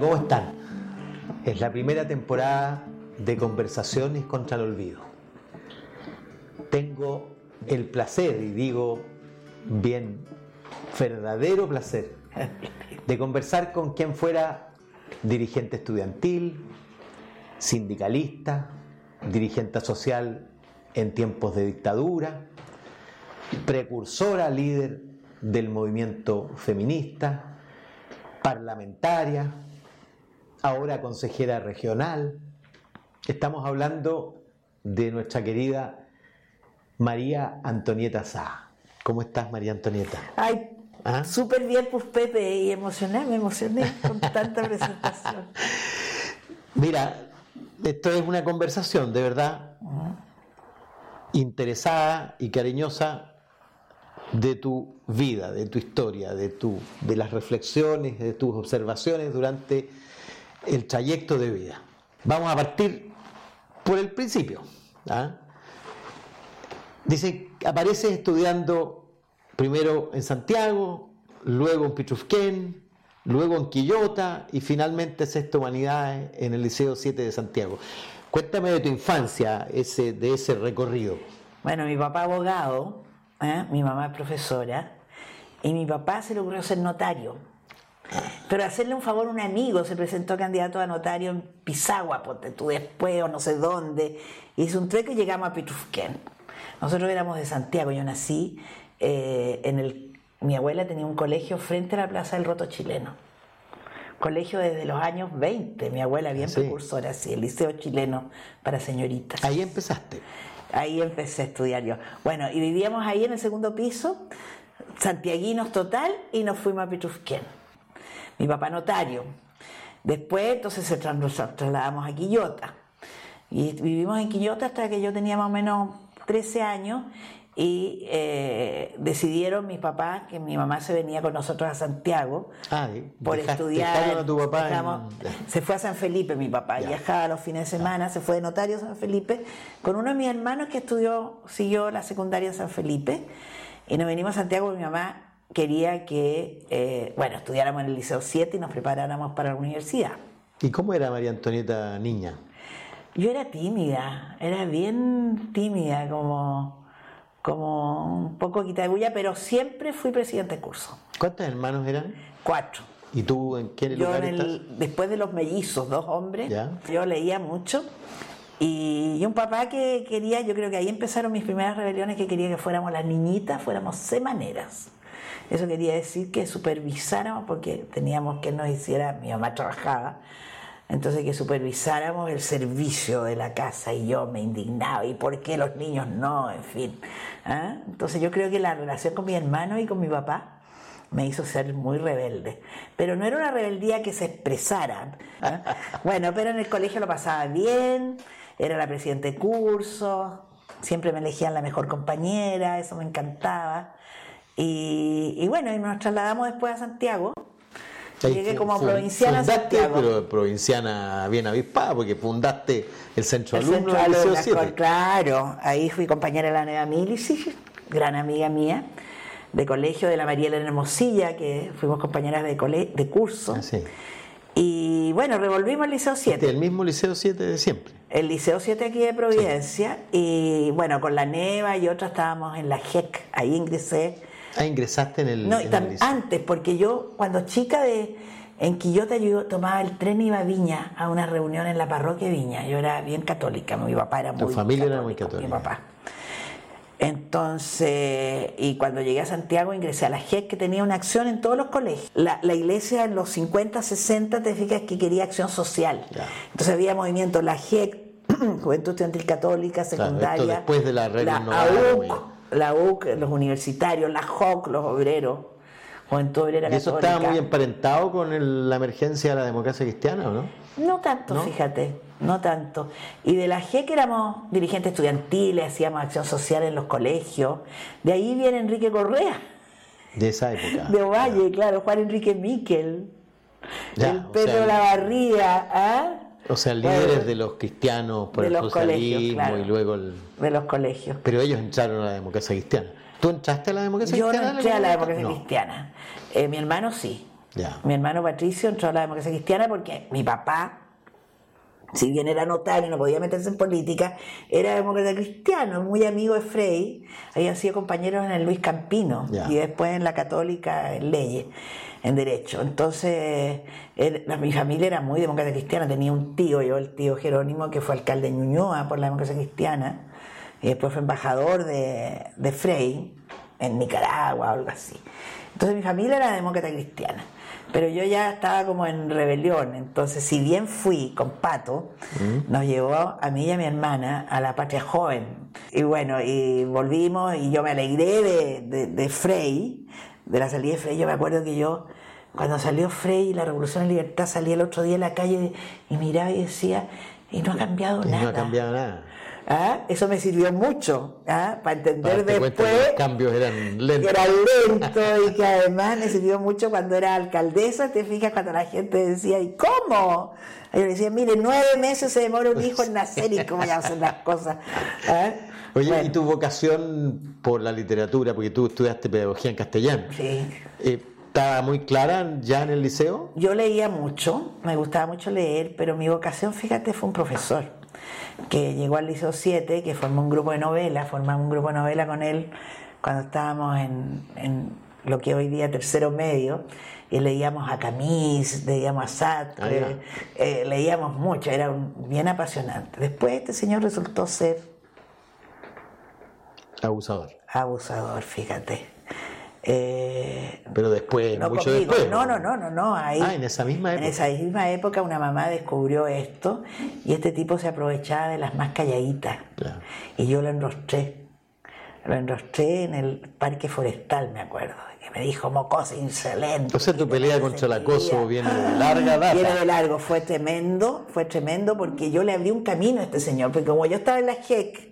¿cómo están? Es la primera temporada de Conversaciones contra el Olvido. Tengo el placer, y digo bien, verdadero placer, de conversar con quien fuera dirigente estudiantil, sindicalista, dirigente social en tiempos de dictadura, precursora, líder del movimiento feminista, parlamentaria, ahora consejera regional. Estamos hablando de nuestra querida María Antonieta Sá. ¿Cómo estás, María Antonieta? Ay, ¿Ah? súper bien, pues Pepe, y emocioné, me emocioné con tanta presentación. Mira, esto es una conversación de verdad interesada y cariñosa de tu vida, de tu historia, de, tu, de las reflexiones, de tus observaciones durante el trayecto de vida. Vamos a partir por el principio. ¿ah? Dice, apareces estudiando primero en Santiago, luego en Pitrufquén, luego en Quillota y finalmente Sexto Humanidades en el Liceo 7 de Santiago. Cuéntame de tu infancia, ese, de ese recorrido. Bueno, mi papá abogado, ¿eh? mi mamá es profesora, y mi papá se le ocurrió ser notario. Pero hacerle un favor a un amigo, se presentó candidato a notario en Pisagua, porque tú después o no sé dónde, hizo un trueque y llegamos a Pitrufquén. Nosotros éramos de Santiago, yo nací eh, en el... Mi abuela tenía un colegio frente a la Plaza del Roto Chileno. Colegio desde los años 20, mi abuela bien precursora, sí, el Liceo Chileno para señoritas. Ahí empezaste. Ahí empecé a estudiar yo. Bueno, y vivíamos ahí en el segundo piso, santiaguinos total, y nos fuimos a Pitrufquén. Mi papá notario. Después, entonces, se nos trasladamos a Quillota. Y vivimos en Quillota hasta que yo tenía más o menos 13 años y eh, decidieron mis papás que mi mamá se venía con nosotros a Santiago ah, por estudiar. A tu papá Se fue a San Felipe mi papá, viajaba los fines de semana, se fue de notario a San Felipe con uno de mis hermanos que estudió, siguió la secundaria en San Felipe y nos venimos a Santiago, mi mamá quería que, eh, bueno, estudiáramos en el Liceo 7 y nos preparáramos para la universidad. ¿Y cómo era María Antonieta niña? Yo era tímida, era bien tímida, como como un poco bulla, pero siempre fui presidente de curso. ¿Cuántos hermanos eran? Cuatro. ¿Y tú en qué lugar Después de los mellizos, dos hombres, yo leía mucho. Y, un papá que quería, yo creo que ahí empezaron mis primeras rebeliones, que quería que fuéramos las niñitas, fuéramos semaneras. Eso quería decir que supervisáramos, porque teníamos que nos hiciera, mi mamá trabajaba, entonces que supervisáramos el servicio de la casa y yo me indignaba, ¿y por qué los niños no? En fin. ¿ah? Entonces yo creo que la relación con mi hermano y con mi papá me hizo ser muy rebelde. Pero no era una rebeldía que se expresara. ¿ah? Bueno, pero en el colegio lo pasaba bien, era la presidenta de curso, siempre me elegían la mejor compañera, eso me encantaba. Y, y bueno, y nos trasladamos después a Santiago Llegué como provinciana Santiago. pero provinciana bien avispada, porque fundaste el Centro el Alumno del Claro, ahí fui compañera de la Nueva Milici, gran amiga mía, de colegio de la María Elena Hermosilla, que fuimos compañeras de, de curso. Ah, y bueno, revolvimos el Liceo 7. ¿El mismo Liceo 7 de siempre? El Liceo 7 aquí de Providencia. Y bueno, con la Neva y otras estábamos en la JEC. Ahí ingresé Ah, ingresaste en el. No, antes, porque yo, cuando chica de. En Quillota yo tomaba el tren y iba a Viña a una reunión en la parroquia de Viña. Yo era bien católica, mi papá era muy Tu familia era muy católica. Mi papá. Entonces, y cuando llegué a Santiago ingresé a la JEC que tenía una acción en todos los colegios. La, iglesia en los 50, 60, te fijas que quería acción social. Entonces había movimiento, la JEC, Juventud Estudiantil Católica, secundaria. después de la, la AUC, la UC, los universitarios, la JOC, los obreros, Juventud Obrera ¿Y eso estaba muy emparentado con la emergencia de la democracia cristiana o no? No tanto, fíjate, no tanto. Y de la G que éramos dirigentes estudiantiles, hacíamos acción social en los colegios, de ahí viene Enrique Correa. De esa época. De Ovalle, claro, Juan Enrique Miquel, el Pedro Lavarría, ¿ah? O sea, líderes de los cristianos por el socialismo y luego el... De los colegios. Pero ellos entraron a la democracia cristiana. ¿Tú entraste a la democracia cristiana? Yo no entré a la democracia cristiana. Eh, mi hermano sí. Mi hermano Patricio entró a la democracia cristiana porque mi papá, si bien era notario y no podía meterse en política, era demócrata cristiano, muy amigo de Frey, habían sido compañeros en el Luis Campino y después en la Católica en leyes, en Derecho. Entonces, mi familia era muy demócrata cristiana, tenía un tío, yo el tío Jerónimo, que fue alcalde de Ñuñoa por la democracia cristiana, y después fue embajador de, de Frey en Nicaragua o algo así. Entonces mi familia era demócrata cristiana pero yo ya estaba como en rebelión. Entonces, si bien fui con Pato, mm. nos llevó a mí y a mi hermana a la patria joven. Y bueno, y volvimos y yo me alegré de, de, Frey, de la salida de Frey. Yo me acuerdo que yo, cuando salió Frey y la Revolución de Libertad, salí el otro día en la calle y miraba y decía, y no ha cambiado nada. No ha cambiado nada. ¿Ah? Eso me sirvió mucho ¿ah? para entender después que los cambios eran lentos. Que era lento y que además me sirvió mucho cuando era alcaldesa. Te fijas cuando la gente decía, ¿y cómo? yo le decía, mire, nueve meses se demora un hijo en nacer y cómo ya hacen las cosas. ¿Ah? Oye, ¿y tu vocación por la literatura? Porque tú estudiaste pedagogía en castellano. Sí. Eh, ¿Estaba muy clara ya en el liceo? Yo leía mucho, me gustaba mucho leer, pero mi vocación, fíjate, fue un profesor que llegó al Liceo 7, que formó un grupo de novela, formamos un grupo de novela con él cuando estábamos en, lo que hoy día tercero medio, y leíamos a Camis, leíamos a Sartre, ah, eh, leíamos mucho, era bien apasionante. Después este señor resultó ser... Abusador. Abusador, fíjate. Eh, Pero después, mucho después. No, no, no, no, no. Ahí, ah, en esa misma época. En esa misma época una mamá descubrió esto y este tipo se aprovechaba de las más calladitas. Y yo lo enrostré. Lo enrostré en el parque forestal, me acuerdo. Que me dijo mocosa insolente. O sea, tu pelea contra el acoso viene de larga data. Viene de largo, fue tremendo, fue tremendo porque yo le abrí un camino a este señor. Porque como yo estaba en la JEC,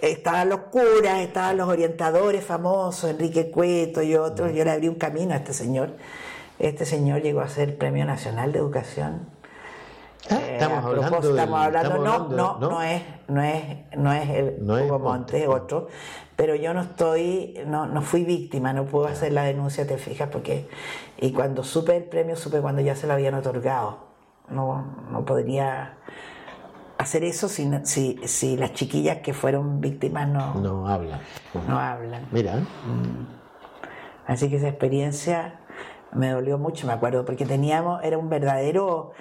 estaban los curas, estaban los orientadores famosos, Enrique Cueto y otros, yo le abrí un camino a este señor. Este señor llegó a ser Premio Nacional de Educación. Ah, eh, estamos, hablando estamos hablando, no, no, no, es, no es, no es el no Hugo Montes, es otro, pero yo no estoy, no, no fui víctima, no puedo hacer la denuncia, te fijas, porque y cuando supe el premio, supe cuando ya se lo habían otorgado, no, no podría hacer eso si, si, si, las chiquillas que fueron víctimas no, no hablan. No hablan. Mira. Mm. Así que esa experiencia me dolió mucho, me acuerdo, porque teníamos, era un verdadero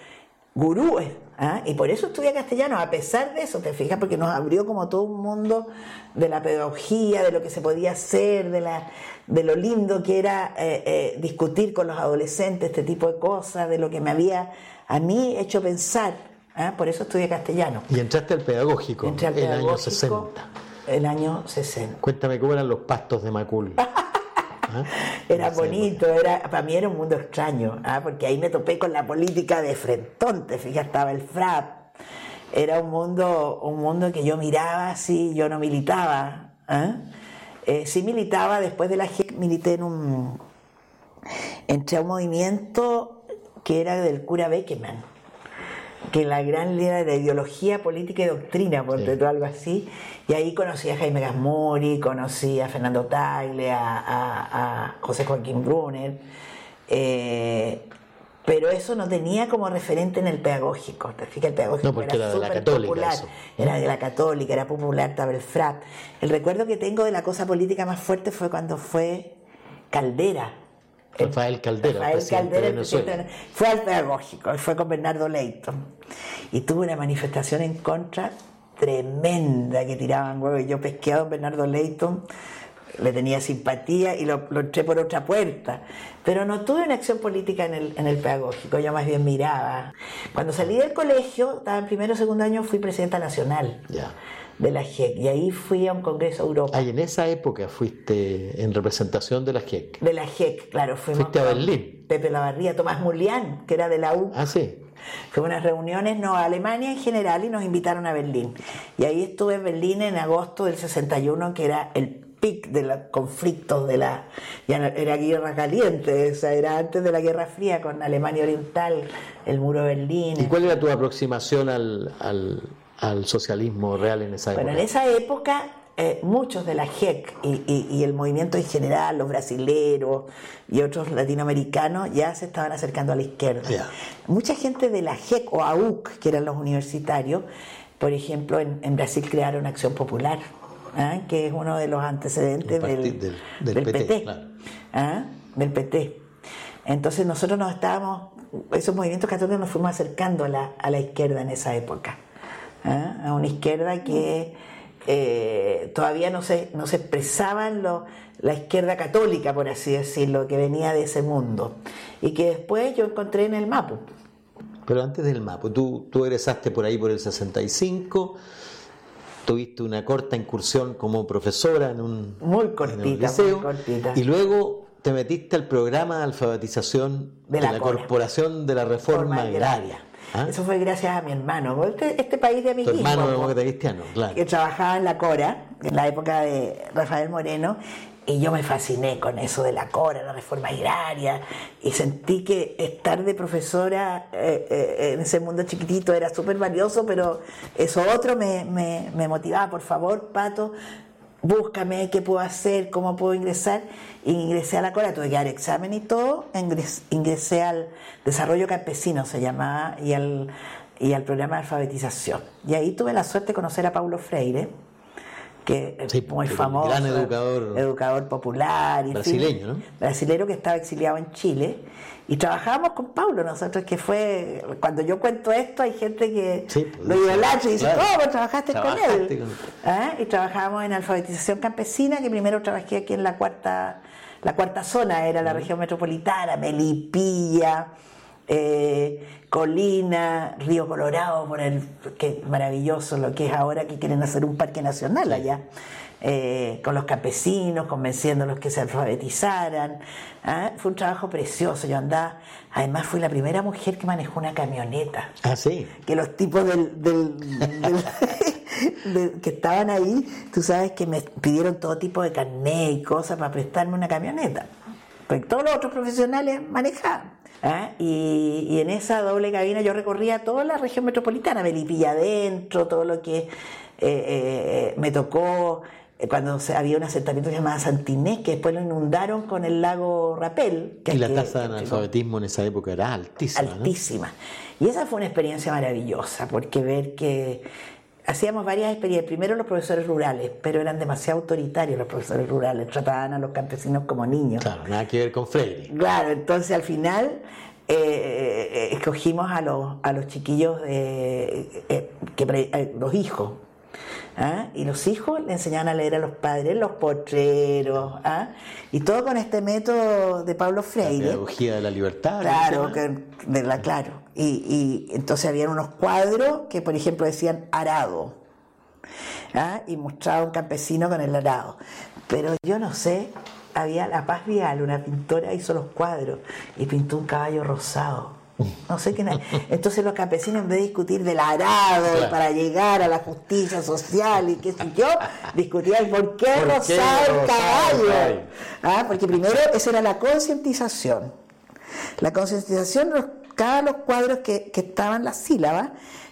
gurú, ¿ah? y por eso estudié castellano, a pesar de eso, te fijas, porque nos abrió como todo un mundo de la pedagogía, de lo que se podía hacer, de, la, de lo lindo que era eh, eh, discutir con los adolescentes este tipo de cosas, de lo que me había a mí hecho pensar ¿Ah? Por eso estudié castellano. Y entraste al pedagógico en el año 60. El año 60. Cuéntame cómo eran los pastos de Macul. ¿Ah? Era bonito, era, para mí era un mundo extraño, ¿ah? porque ahí me topé con la política de frentón, te fijas, estaba el FRAP, era un mundo, un mundo que yo miraba así, yo no militaba, eh, sí militaba, después de la GEC milité en un, entré a un movimiento que era del cura Beckerman, que la gran línea de la ideología política y doctrina, por sí. algo así. Y ahí conocí a Jaime Gasmori, conocí a Fernando Tagle, a, José Joaquín Brunner. Eh, pero eso no tenía como referente en el pedagógico. Te fijas, el pedagógico era, de la católica, popular. Era de la católica, era popular, estaba el FRAP. El recuerdo que tengo de la cosa política más fuerte fue cuando fue Caldera Rafael Caldera. Rafael Caldera, fue al pedagógico, fue con Bernardo Leighton. Y tuvo una manifestación en contra tremenda que tiraban huevos. Yo pesqué a don Bernardo Leighton, le tenía simpatía y lo, entré por otra puerta. Pero no tuve una acción política en el, en el pedagógico, yo más bien miraba. Cuando salí del colegio, estaba en primero o segundo año, fui presidenta nacional. Ya de la GEC y ahí fui a un congreso Europa. Ah, en esa época fuiste en representación de la GEC. De la GEC, claro. Fuimos Fuiste a Berlín. Pepe Lavarría, Tomás Mulián, que era de la U. Ah, sí. Fue unas reuniones, no, a Alemania en general y nos invitaron a Berlín. Y ahí estuve en Berlín en agosto del 61, que era el pic de los conflictos de la ya era guerra caliente, o sea, era antes de la Guerra Fría con Alemania Oriental, el muro de Berlín. ¿Y cuál era tu aproximación al, al, socialismo real en esa época? Bueno, en esa época eh, muchos de la JEC y, el movimiento en general, los brasileros y otros latinoamericanos, ya se estaban acercando a la izquierda. Mucha gente de la JEC o AUC, que eran los universitarios, por ejemplo, en, Brasil crearon Acción Popular, ¿ah? que es uno de los antecedentes del, del, PT. ¿ah? Del PT. Entonces nosotros nos estábamos, esos movimientos católicos nos fuimos acercando a la, a la izquierda en esa época. ¿Ah? A una izquierda que eh, todavía no se, no se expresaban la izquierda católica, por así decirlo, que venía de ese mundo. Y que después yo encontré en el Mapu. Pero antes del Mapu, tú, tú egresaste por ahí por el 65 tuviste una corta incursión como profesora en un muy cortita, liceo, y luego te metiste al programa de alfabetización de, la, Corporación de la Reforma Agraria. ¿Ah? Eso fue gracias a mi hermano, este, este país de amiguismo. Tu hermano cristiano, claro. Que trabajaba en la Cora, en la época de Rafael Moreno, y yo me fasciné con eso de la Cora, la reforma agraria, y sentí que estar de profesora eh, eh, en ese mundo chiquitito era súper valioso, pero eso otro me, me, me motivaba, por favor, Pato, búscame qué puedo hacer, cómo puedo ingresar. Ingresé a la Cora, tuve que dar examen y todo. Ingresé al desarrollo campesino, se llamaba, y al, y al programa de alfabetización. Y ahí tuve la suerte de conocer a Paulo Freire, que es muy famoso. Gran educador. Educador popular. Y brasileño, ¿no? Brasileño que estaba exiliado en Chile y trabajábamos con Pablo, nosotros que fue, cuando yo cuento esto hay gente que pues, lo idolatra y dice, ¿cómo trabajaste, con él? ¿Ah? Y trabajábamos en alfabetización campesina, que primero trabajé aquí en la cuarta, la cuarta zona, era la región metropolitana, Melipilla, eh, Colina, Río Colorado, por el, que maravilloso lo que es ahora que quieren hacer un parque nacional allá. Eh, con los campesinos, convenciéndolos que se alfabetizaran. ¿ah? Fue un trabajo precioso. Yo andaba, además fui la primera mujer que manejó una camioneta. Ah, sí. Que los tipos del, que estaban ahí, tú sabes que me pidieron todo tipo de carnet y cosas para prestarme una camioneta. Porque todos los otros profesionales manejaban. ¿Ah? Y, en esa doble cabina yo recorría toda la región metropolitana, Melipilla adentro, todo lo que eh, eh, me tocó eh, cuando había un asentamiento llamado Santinés, que después lo inundaron con el lago Rapel. y la tasa de analfabetismo en esa época era altísima. Altísima. Y esa fue una experiencia maravillosa, porque ver que hacíamos varias experiencias. Primero los profesores rurales, pero eran demasiado autoritarios los profesores rurales, trataban a los campesinos como niños. Claro, nada que ver con Freire. Claro, entonces al final eh, eh, escogimos a los, a los chiquillos, de, que, los hijos ¿ah? y los hijos le enseñaban a leer a los padres los potreros, ¿ah? y todo con este método de Pablo Freire. La pedagogía de la libertad. Claro, de la, claro. Y, entonces habían unos cuadros que, por ejemplo, decían arado, ¿ah? y mostraba un campesino con el arado. Pero yo no sé, había La Paz Vial, una pintora, hizo los cuadros y pintó un caballo rosado no sé qué. Entonces los campesinos, en vez de discutir del arado para llegar a la justicia social y qué sé yo, discutían por qué rosar el caballo. Ah, porque primero esa era la concientización. La concientización, cada los cuadros que, que estaban las sílabas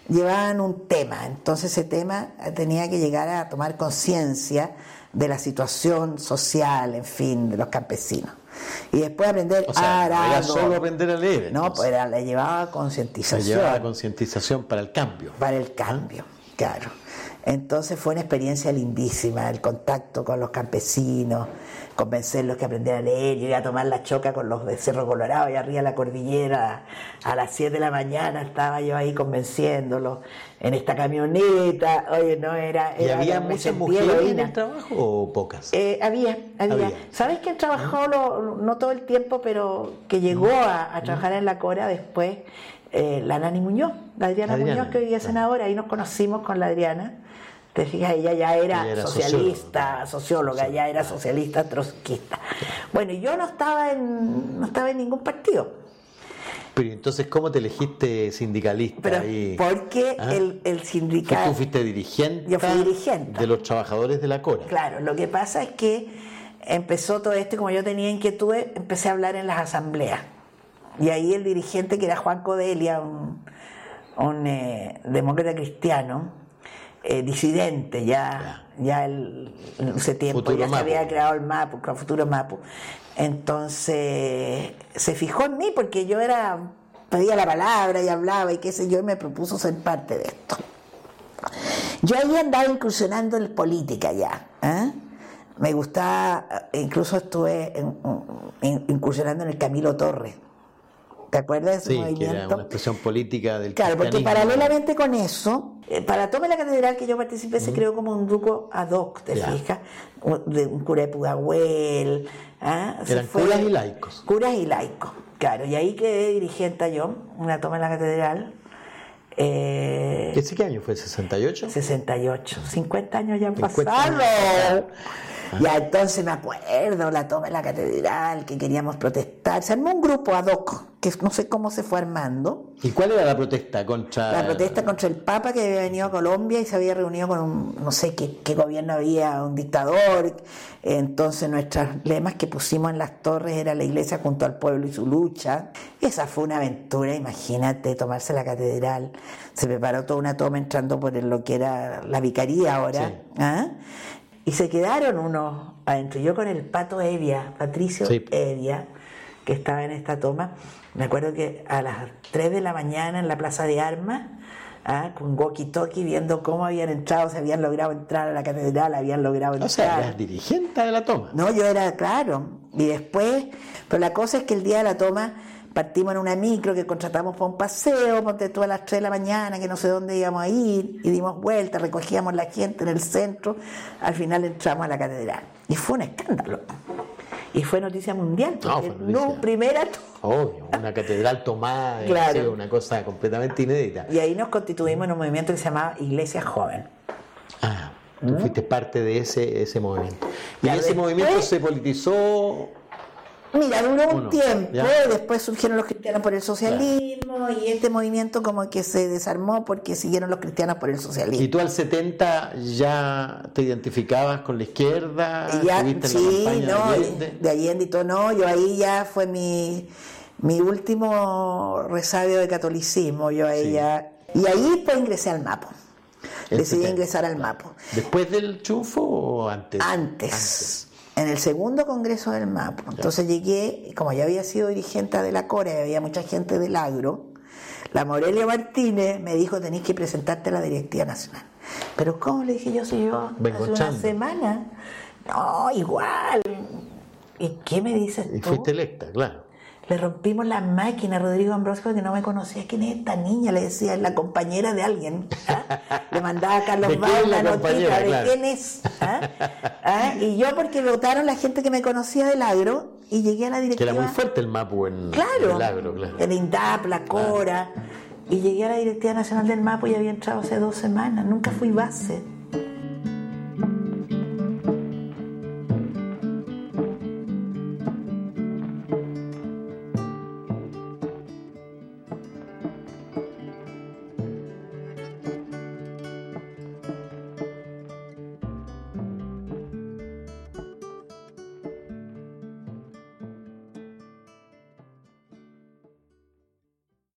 llevaban un tema. Entonces ese tema tenía que llegar a tomar conciencia de la situación social, en fin, de los campesinos. Y después aprender o sea, No era solo aprender a leer. No, pues era, le llevaba concientización. Le llevaba concientización para el cambio. Para el cambio, claro. Entonces fue una experiencia lindísima, el contacto con los campesinos, convencerlos que aprendieran a leer. Iba a tomar la choca con los de Cerro Colorado y arriba de la cordillera a las 7 de la mañana estaba yo ahí convenciéndolos en esta camioneta. Oye, no era. ¿Y había muchas mujeres en el trabajo o pocas? Eh, había, había, ¿Sabes quién trabajó, no todo el tiempo, pero que llegó a, trabajar en la Cora después? Eh, la Nani Muñoz, la Adriana, Muñoz, que hoy es senadora, ahí nos conocimos con la Adriana. Te fijas, ella ya era, socialista, socióloga, ya era socialista, trotskista. Bueno, yo no estaba en, no estaba en ningún partido. Pero entonces, ¿cómo te elegiste sindicalista? Pero, Porque ¿Ah? el, el sindicato... ¿Tú fuiste dirigente? Yo fui dirigente. De los trabajadores de la CORA. Claro, lo que pasa es que empezó todo esto, como yo tenía inquietudes, empecé a hablar en las asambleas. Y ahí el dirigente, que era Juan Codelia, un, un eh, demócrata cristiano, eh, disidente, ya, ya el, en ese tiempo ya se había creado el MAPU, el Futuro MAPU. Entonces se fijó en mí porque yo era, pedía la palabra y hablaba y qué sé yo, y me propuso ser parte de esto. Yo ahí andaba incursionando en política ya. ¿eh? Me gustaba, incluso estuve incursionando en el Camilo Torres. ¿Te acuerdas de ese sí, movimiento? Que era una expresión política del Claro, porque paralelamente con eso, eh, para Tome la Catedral que yo participé se creó como un grupo ad hoc, ¿te fijas? De un cura de Pudahuel. ¿ah? Eran curas y laicos. Curas y laicos, claro. Y ahí quedé dirigente yo, una toma en la Catedral. Eh, ¿Qué año fue? ¿68? 68. 50 años ya han pasado. Ya entonces me acuerdo, la toma en la catedral, que queríamos protestar. Se armó un grupo ad hoc, que no sé cómo se fue armando. ¿Y cuál era la protesta contra...? La protesta contra el Papa que había venido a Colombia y se había reunido con un, no sé qué, qué gobierno había, un dictador. Entonces nuestros lemas que pusimos en las torres era la iglesia junto al pueblo y su lucha. Esa fue una aventura, imagínate, tomarse la catedral. Se preparó toda una toma entrando por lo que era la vicaría ahora. ¿ah? Y se quedaron unos adentro. Yo con el pato Evia, Patricio Evia, que estaba en esta toma, me acuerdo que a las 3 de la mañana en la Plaza de Armas, ¿ah? con walkie-talkie, viendo cómo habían entrado, se habían logrado entrar a la catedral, habían logrado entrar. O sea, eras dirigente de la toma. No, yo era, claro. Y después, pero la cosa es que el día de la toma partimos en una micro que contratamos para un paseo, ponte tú a las 3 de la mañana, que no sé dónde íbamos a ir, y dimos vuelta, recogíamos la gente en el centro, al final entramos a la catedral. Y fue un escándalo. Y fue noticia mundial, porque no, primera Obvio, una catedral tomada, claro. una cosa completamente inédita. Y ahí nos constituimos en un movimiento que se llamaba Iglesia Joven. Ah, tú ¿Mm? fuiste parte de ese, ese movimiento. Y ese movimiento se politizó Mira, duró un tiempo, después surgieron los cristianos por el socialismo y este movimiento como que se desarmó porque siguieron los cristianos por el socialismo. ¿Y tú al 70 ya te identificabas con la izquierda? Ya, sí, no, de Allende? y todo, no, yo ahí ya fue mi, mi último resabio de catolicismo, yo ahí ya... Y ahí pues ingresé al MAPO. Decidí ingresar al MAPO. ¿Después del chufo o antes? Antes en el segundo congreso del MAP. Entonces llegué, como ya había sido dirigente de la CORE, había mucha gente del agro, la Morelia Martínez me dijo, tenéis que presentarte a la directiva nacional. Pero ¿cómo le dije yo si yo hace una semana? No, igual. ¿Y qué me dices tú? Y fuiste electa, claro. Le rompimos la máquina a Rodrigo Ambrosio que no me conocía. ¿Quién es esta niña? Le decía, es la compañera de alguien. ¿ah? Le mandaba a Carlos Val la, notita de quién es. ¿Ah? ¿Ah? Y yo porque votaron la gente que me conocía del agro y llegué a la directiva. Que era muy fuerte el MAPU en, claro, el agro, claro. El INDAP, la CORA. Y llegué a la Directiva Nacional del MAPU y había entrado hace dos semanas. Nunca fui base.